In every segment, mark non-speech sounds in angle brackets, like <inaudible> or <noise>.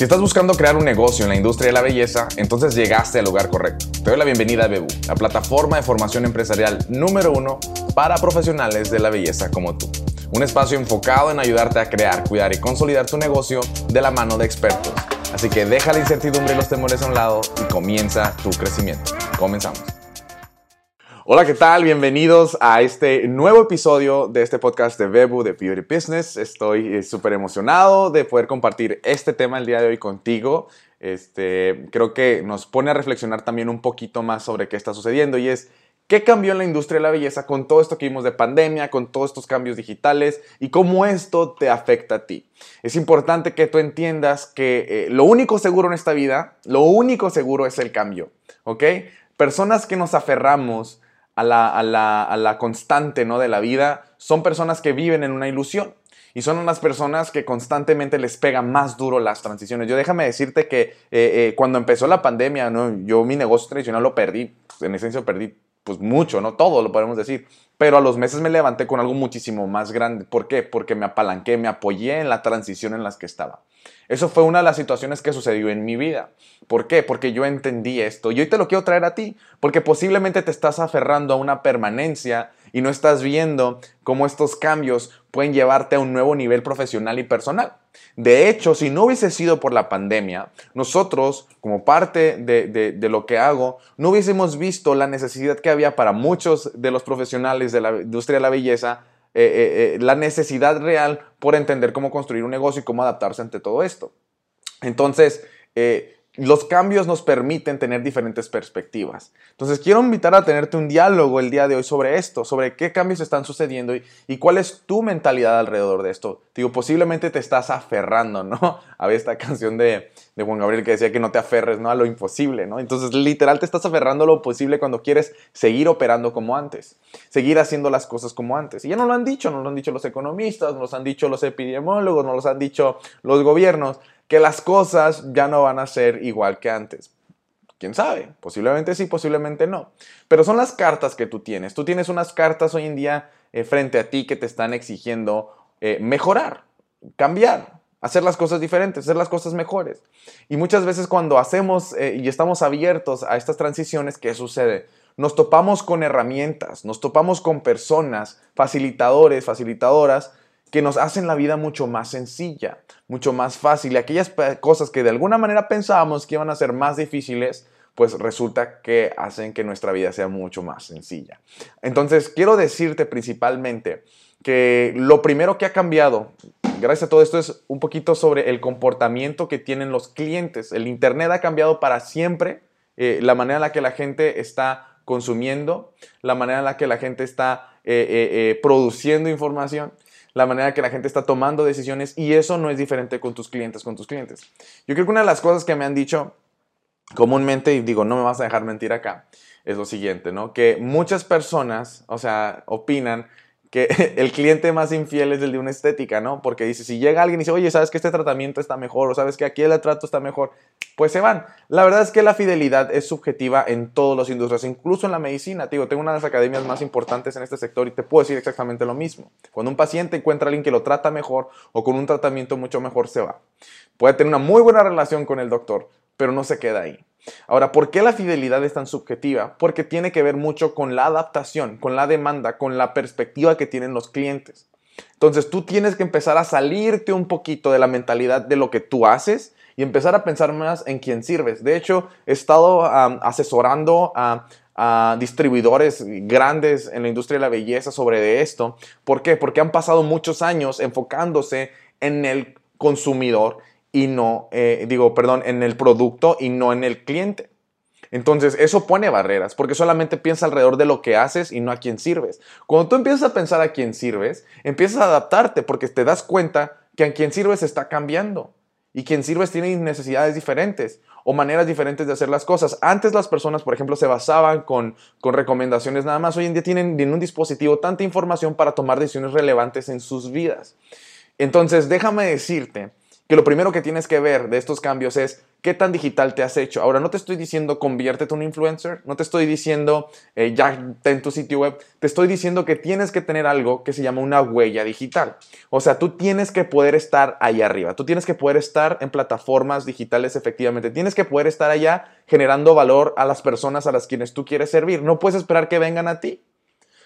Si estás buscando crear un negocio en la industria de la belleza, entonces llegaste al lugar correcto. Te doy la bienvenida a Bebu, la plataforma de formación empresarial número uno para profesionales de la belleza como tú. Un espacio enfocado en ayudarte a crear, cuidar y consolidar tu negocio de la mano de expertos. Así que deja la incertidumbre y los temores a un lado y comienza tu crecimiento. Comenzamos. Hola, ¿qué tal? Bienvenidos a este nuevo episodio de este podcast de Bebu de Beauty Business. Estoy eh, súper emocionado de poder compartir este tema el día de hoy contigo. Este, creo que nos pone a reflexionar también un poquito más sobre qué está sucediendo y es qué cambió en la industria de la belleza con todo esto que vimos de pandemia, con todos estos cambios digitales y cómo esto te afecta a ti. Es importante que tú entiendas que eh, lo único seguro en esta vida, lo único seguro es el cambio, ¿ok? Personas que nos aferramos a la, constante ¿no? de la vida, son personas que viven en una ilusión. Y son unas personas que constantemente les pega más duro las transiciones. Yo déjame decirte que eh, eh, cuando empezó la pandemia, ¿no? yo mi negocio tradicional lo perdí. En esencia perdí pues mucho, no todo lo podemos decir. Pero a los meses me levanté con algo muchísimo más grande. ¿Por qué? Porque me apalanqué, me apoyé en la transición en las que estaba. Eso fue una de las situaciones que sucedió en mi vida. ¿Por qué? Porque yo entendí esto. Y hoy te lo quiero traer a ti, porque posiblemente te estás aferrando a una permanencia y no estás viendo cómo estos cambios pueden llevarte a un nuevo nivel profesional y personal. De hecho, si no hubiese sido por la pandemia, nosotros, como parte de, lo que hago, no hubiésemos visto la necesidad que había para muchos de los profesionales de la industria de la belleza eh, eh, eh, la necesidad real por entender cómo construir un negocio y cómo adaptarse ante todo esto. Entonces, los cambios nos permiten tener diferentes perspectivas. Entonces, quiero invitar a tenerte un diálogo el día de hoy sobre esto, sobre qué cambios están sucediendo y, cuál es tu mentalidad alrededor de esto. Digo, posiblemente te estás aferrando, ¿no? <laughs> A ver esta canción de, Juan Gabriel que decía que no te aferres, ¿no? A lo imposible, ¿no? Entonces, literal, te estás aferrando a lo posible cuando quieres seguir operando como antes, seguir haciendo las cosas como antes. Y ya no lo han dicho, no lo han dicho los economistas, no lo han dicho los epidemiólogos, no lo han dicho los gobiernos que las cosas ya no van a ser igual que antes. ¿Quién sabe? Posiblemente sí, posiblemente no. Pero son las cartas que tú tienes. Tú tienes unas cartas hoy en día eh, frente a ti que te están exigiendo eh, mejorar, cambiar, hacer las cosas diferentes, hacer las cosas mejores. Y muchas veces cuando hacemos eh, y estamos abiertos a estas transiciones, ¿qué sucede? Nos topamos con herramientas, nos topamos con personas, facilitadores, facilitadoras, que nos hacen la vida mucho más sencilla, mucho más fácil. Y aquellas cosas que de alguna manera pensábamos que iban a ser más difíciles, pues resulta que hacen que nuestra vida sea mucho más sencilla. Entonces, quiero decirte principalmente que lo primero que ha cambiado, gracias a todo esto, es un poquito sobre el comportamiento que tienen los clientes. El Internet ha cambiado para siempre eh, la manera en la que la gente está consumiendo, la manera en la que la gente está eh, eh, produciendo información la manera que la gente está tomando decisiones y eso no es diferente con tus clientes, con tus clientes. Yo creo que una de las cosas que me han dicho comúnmente, y digo, no me vas a dejar mentir acá, es lo siguiente, ¿no? Que muchas personas, o sea, opinan que <laughs> el cliente más infiel es el de una estética, ¿no? Porque dice, si llega alguien y dice, oye, ¿sabes que este tratamiento está mejor? O ¿sabes que aquí el trato está mejor? Pues se van. La verdad es que la fidelidad es subjetiva en todas las industrias, incluso en la medicina. digo, tengo una de las academias más importantes en este sector y te puedo decir exactamente lo mismo. Cuando un paciente encuentra a alguien que lo trata mejor o con un tratamiento mucho mejor, se va. Puede tener una muy buena relación con el doctor, pero no se queda ahí. Ahora, ¿por qué la fidelidad es tan subjetiva? Porque tiene que ver mucho con la adaptación, con la demanda, con la perspectiva que tienen los clientes. Entonces tú tienes que empezar a salirte un poquito de la mentalidad de lo que tú haces y empezar a pensar más en quién sirves. De hecho, he estado asesorando a, a, distribuidores grandes en la industria de la belleza sobre esto. ¿Por qué? Porque han pasado muchos años enfocándose en el consumidor y no, eh, digo, perdón, en el producto y no en el cliente. Entonces, eso pone barreras, porque solamente piensa alrededor de lo que haces y no a quién sirves. Cuando tú empiezas a pensar a quién sirves, empiezas a adaptarte porque te das cuenta que a quien sirves está cambiando y quien sirves tiene necesidades diferentes o maneras diferentes de hacer las cosas. Antes las personas, por ejemplo, se basaban con, con recomendaciones nada más. Hoy en día tienen en un dispositivo tanta información para tomar decisiones relevantes en sus vidas. Entonces, déjame decirte que lo primero que tienes que ver de estos cambios es qué tan digital te has hecho. Ahora, no te estoy diciendo conviértete en un influencer, no te estoy diciendo eh, ya ten tu sitio web, te estoy diciendo que tienes que tener algo que se llama una huella digital. O sea, tú tienes que poder estar ahí arriba, tú tienes que poder estar en plataformas digitales efectivamente, tienes que poder estar allá generando valor a las personas a las quienes tú quieres servir. No puedes esperar que vengan a ti.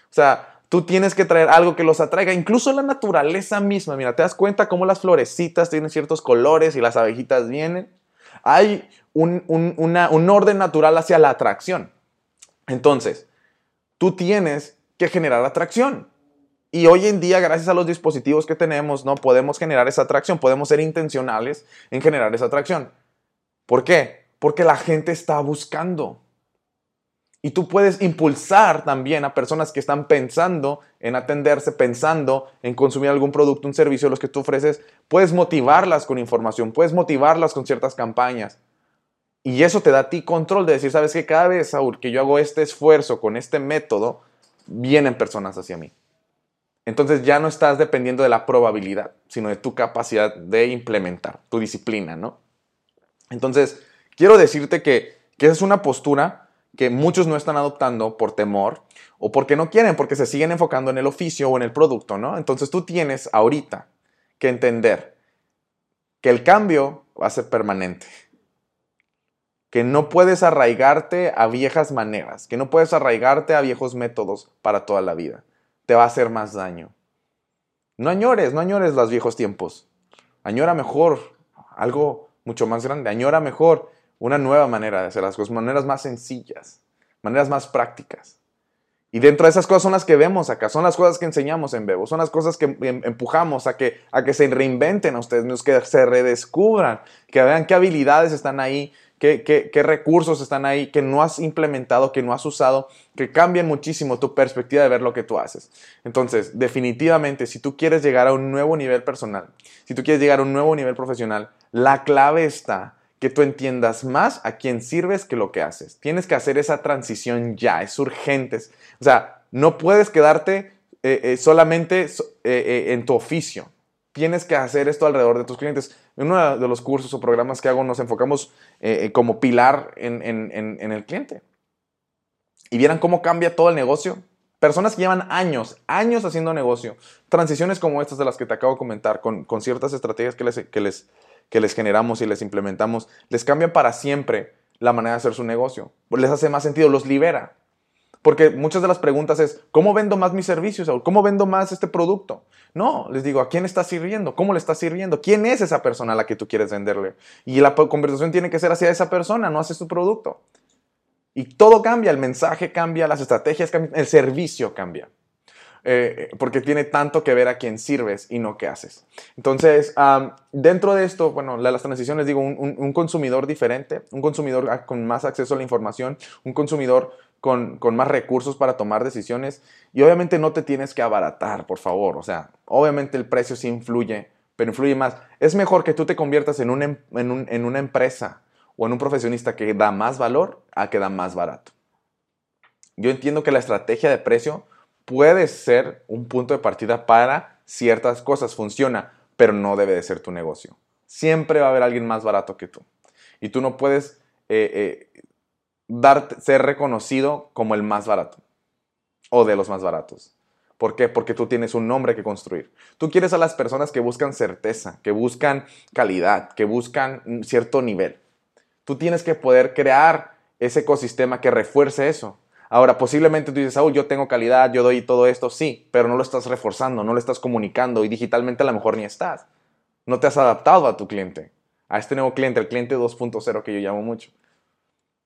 O sea, Tú tienes que traer algo que los atraiga, incluso la naturaleza misma. Mira, te das cuenta cómo las florecitas tienen ciertos colores y las abejitas vienen. Hay un, un orden natural hacia la atracción. Entonces, tú tienes que generar atracción. Y hoy en día, gracias a los dispositivos que tenemos, no podemos generar esa atracción, podemos ser intencionales en generar esa atracción. ¿Por qué? Porque la gente está buscando. Y tú puedes impulsar también a personas que están pensando en atenderse, pensando en consumir algún producto, un servicio, los que tú ofreces. Puedes motivarlas con información, puedes motivarlas con ciertas campañas. Y eso te da a ti control de decir, sabes que cada vez, Saúl, que yo hago este esfuerzo con este método, vienen personas hacia mí. Entonces ya no estás dependiendo de la probabilidad, sino de tu capacidad de implementar, tu disciplina, ¿no? Entonces, quiero decirte que, que esa es una postura que muchos no están adoptando por temor o porque no quieren, porque se siguen enfocando en el oficio o en el producto, ¿no? Entonces tú tienes ahorita que entender que el cambio va a ser permanente, que no puedes arraigarte a viejas maneras, que no puedes arraigarte a viejos métodos para toda la vida. Te va a hacer más daño. No añores, no añores los viejos tiempos. Añora mejor algo mucho más grande. Añora mejor una nueva manera de hacer las cosas, maneras más sencillas, maneras más prácticas. Y dentro de esas cosas son las que vemos acá, son las cosas que enseñamos en Bebo, son las cosas que em, empujamos a que, a que se reinventen a ustedes, que se redescubran, que vean qué habilidades están ahí, qué, qué, qué, recursos están ahí que no has implementado, que no has usado, que cambien muchísimo tu perspectiva de ver lo que tú haces. Entonces, definitivamente, si tú quieres llegar a un nuevo nivel personal, si tú quieres llegar a un nuevo nivel profesional, la clave está que tú entiendas más a quién sirves que lo que haces. Tienes que hacer esa transición ya, es urgente. O sea, no puedes quedarte eh, eh, solamente eh, en tu oficio. Tienes que hacer esto alrededor de tus clientes. En uno de los cursos o programas que hago nos enfocamos como pilar en, el cliente. Y vieran cómo cambia todo el negocio. Personas que llevan años, años haciendo negocio. Transiciones como estas de las que te acabo de comentar, con, ciertas estrategias que les, que les que les generamos y les implementamos, les cambia para siempre la manera de hacer su negocio. Les hace más sentido, los libera. Porque muchas de las preguntas es, ¿cómo vendo más mis servicios? ¿Cómo vendo más este producto? No, les digo, ¿a quién está sirviendo? ¿Cómo le está sirviendo? ¿Quién es esa persona a la que tú quieres venderle? Y la conversación tiene que ser hacia esa persona, no hacia su producto. Y todo cambia, el mensaje cambia, las estrategias cambian, el servicio cambia. Eh, porque tiene tanto que ver a quién sirves y no qué haces. Entonces, dentro de esto, bueno, las transiciones, digo, un, consumidor diferente, un consumidor con más acceso a la información, un consumidor con, con, más recursos para tomar decisiones y obviamente no te tienes que abaratar, por favor. O sea, obviamente el precio sí influye, pero influye más. Es mejor que tú te conviertas en, em, en, en una empresa o en un profesionista que da más valor a que da más barato. Yo entiendo que la estrategia de precio puede ser un punto de partida para ciertas cosas, funciona, pero no debe de ser tu negocio. Siempre va a haber alguien más barato que tú. Y tú no puedes eh, eh, ser reconocido como el más barato o de los más baratos. ¿Por qué? Porque tú tienes un nombre que construir. Tú quieres a las personas que buscan certeza, que buscan calidad, que buscan cierto nivel. Tú tienes que poder crear ese ecosistema que refuerce eso. Ahora, posiblemente tú dices, Saúl, yo tengo calidad, yo doy todo esto, sí, pero no lo estás reforzando, no lo estás comunicando y digitalmente a lo mejor ni estás. No te has adaptado a tu cliente, a este nuevo cliente, el cliente 2.0 que yo llamo mucho.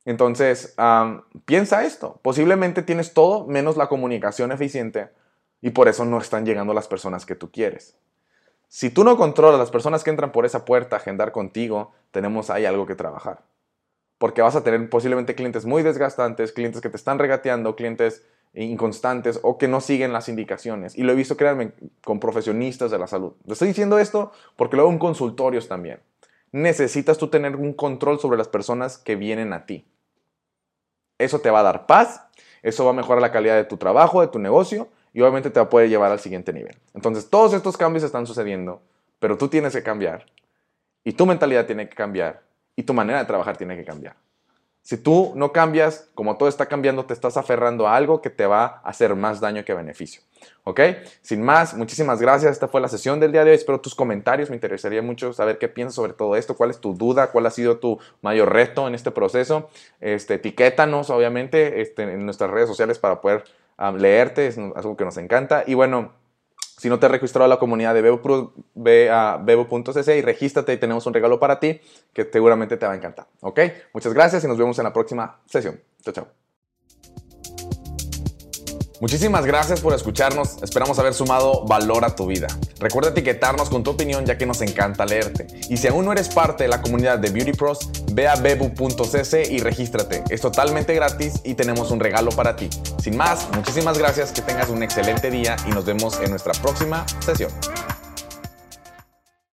Entonces, piensa esto. Posiblemente tienes todo menos la comunicación eficiente y por eso no están llegando las personas que tú quieres. Si tú no controlas las personas que entran por esa puerta a agendar contigo, tenemos ahí algo que trabajar porque vas a tener posiblemente clientes muy desgastantes, clientes que te están regateando, clientes inconstantes o que no siguen las indicaciones. Y lo he visto, créanme, con profesionistas de la salud. Le estoy diciendo esto porque luego en consultorios también. Necesitas tú tener un control sobre las personas que vienen a ti. Eso te va a dar paz, eso va a mejorar la calidad de tu trabajo, de tu negocio y obviamente te poder llevar al siguiente nivel. Entonces, todos estos cambios están sucediendo, pero tú tienes que cambiar y tu mentalidad tiene que cambiar y tu manera de trabajar tiene que cambiar. Si tú no cambias, como todo está cambiando, te estás aferrando a algo que te va a hacer más daño que beneficio. ¿Ok? Sin más, muchísimas gracias. Esta fue la sesión del día de hoy. Espero tus comentarios. Me interesaría mucho saber qué piensas sobre todo esto. ¿Cuál es tu duda? ¿Cuál ha sido tu mayor reto en este proceso? Este, etiquétanos, obviamente, este, en nuestras redes sociales para poder um, leerte. Es algo que nos encanta. Y bueno, si no te has registrado a la comunidad de Bebo, ve a bebo.cc y regístrate y tenemos un regalo para ti que seguramente te va a encantar. ¿Ok? Muchas gracias y nos vemos en la próxima sesión. Chao, chao. Muchísimas gracias por escucharnos, esperamos haber sumado valor a tu vida. Recuerda etiquetarnos con tu opinión ya que nos encanta leerte. Y si aún no eres parte de la comunidad de Beauty Pros, ve a bebu.cc y regístrate. Es totalmente gratis y tenemos un regalo para ti. Sin más, muchísimas gracias, que tengas un excelente día y nos vemos en nuestra próxima sesión.